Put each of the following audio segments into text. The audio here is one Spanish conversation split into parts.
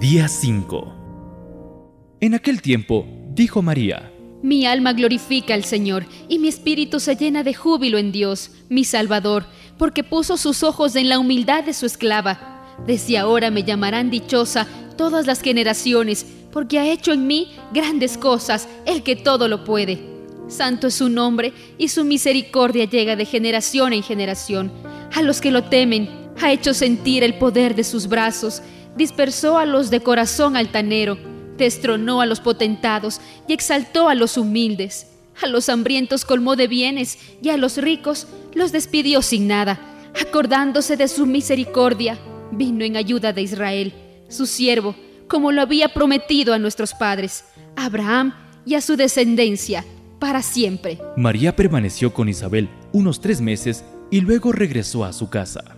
Día 5 En aquel tiempo dijo María, Mi alma glorifica al Señor, y mi espíritu se llena de júbilo en Dios, mi Salvador, porque puso sus ojos en la humildad de su esclava. Desde ahora me llamarán dichosa todas las generaciones, porque ha hecho en mí grandes cosas, el que todo lo puede. Santo es su nombre, y su misericordia llega de generación en generación. A los que lo temen, ha hecho sentir el poder de sus brazos, dispersó a los de corazón altanero, destronó a los potentados y exaltó a los humildes. A los hambrientos colmó de bienes y a los ricos los despidió sin nada. Acordándose de su misericordia, vino en ayuda de Israel, su siervo, como lo había prometido a nuestros padres, Abraham y a su descendencia, para siempre. María permaneció con Isabel unos tres meses y luego regresó a su casa.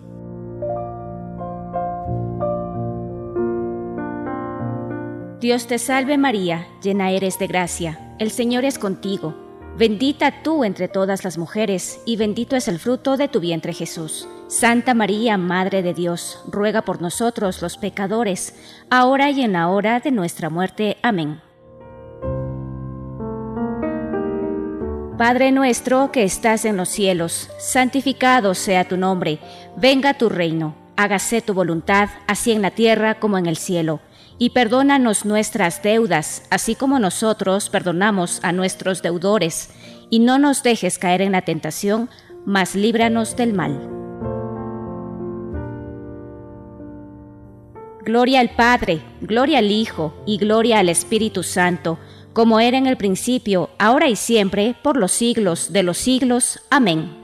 Dios te salve María, llena eres de gracia, el Señor es contigo, bendita tú entre todas las mujeres, y bendito es el fruto de tu vientre Jesús. Santa María, Madre de Dios, ruega por nosotros los pecadores, ahora y en la hora de nuestra muerte. Amén. Padre nuestro que estás en los cielos, santificado sea tu nombre, venga tu reino, hágase tu voluntad, así en la tierra como en el cielo y perdónanos nuestras deudas, así como nosotros perdonamos a nuestros deudores, y no nos dejes caer en la tentación, mas líbranos del mal. Gloria al Padre, gloria al Hijo y gloria al Espíritu Santo, como era en el principio, ahora y siempre, por los siglos de los siglos. Amén.